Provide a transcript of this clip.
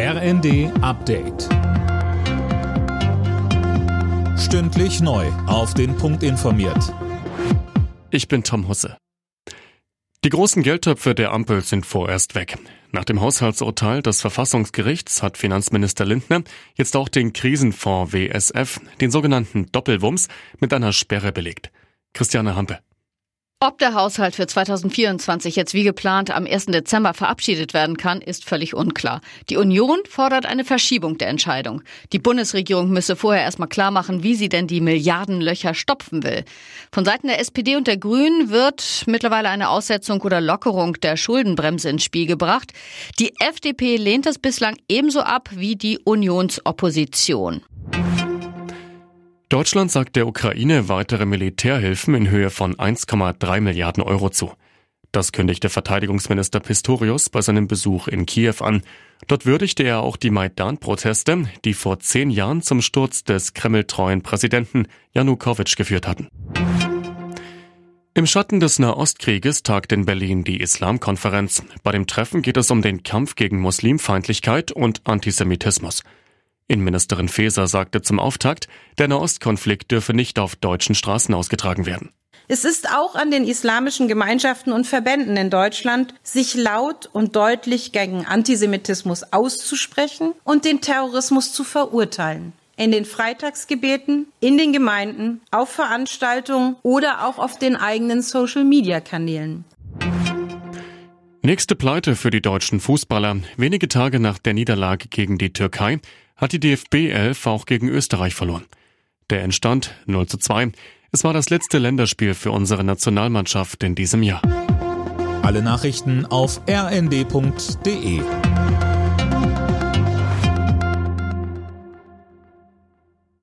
RND Update. Stündlich neu. Auf den Punkt informiert. Ich bin Tom Husse. Die großen Geldtöpfe der Ampel sind vorerst weg. Nach dem Haushaltsurteil des Verfassungsgerichts hat Finanzminister Lindner jetzt auch den Krisenfonds WSF, den sogenannten Doppelwumms, mit einer Sperre belegt. Christiane Hampe. Ob der Haushalt für 2024 jetzt wie geplant am 1. Dezember verabschiedet werden kann, ist völlig unklar. Die Union fordert eine Verschiebung der Entscheidung. Die Bundesregierung müsse vorher erstmal klar machen, wie sie denn die Milliardenlöcher stopfen will. Von Seiten der SPD und der Grünen wird mittlerweile eine Aussetzung oder Lockerung der Schuldenbremse ins Spiel gebracht. Die FDP lehnt das bislang ebenso ab wie die Unionsopposition. Deutschland sagt der Ukraine weitere Militärhilfen in Höhe von 1,3 Milliarden Euro zu. Das kündigte Verteidigungsminister Pistorius bei seinem Besuch in Kiew an. Dort würdigte er auch die Maidan-Proteste, die vor zehn Jahren zum Sturz des kremltreuen Präsidenten Janukowitsch geführt hatten. Im Schatten des Nahostkrieges tagt in Berlin die Islamkonferenz. Bei dem Treffen geht es um den Kampf gegen Muslimfeindlichkeit und Antisemitismus. Innenministerin Faeser sagte zum Auftakt, der Nahostkonflikt dürfe nicht auf deutschen Straßen ausgetragen werden. Es ist auch an den islamischen Gemeinschaften und Verbänden in Deutschland, sich laut und deutlich gegen Antisemitismus auszusprechen und den Terrorismus zu verurteilen. In den Freitagsgebeten, in den Gemeinden, auf Veranstaltungen oder auch auf den eigenen Social-Media-Kanälen. Nächste Pleite für die deutschen Fußballer. Wenige Tage nach der Niederlage gegen die Türkei hat die DFB 11 auch gegen Österreich verloren. Der entstand 0 zu 2. Es war das letzte Länderspiel für unsere Nationalmannschaft in diesem Jahr. Alle Nachrichten auf rnd.de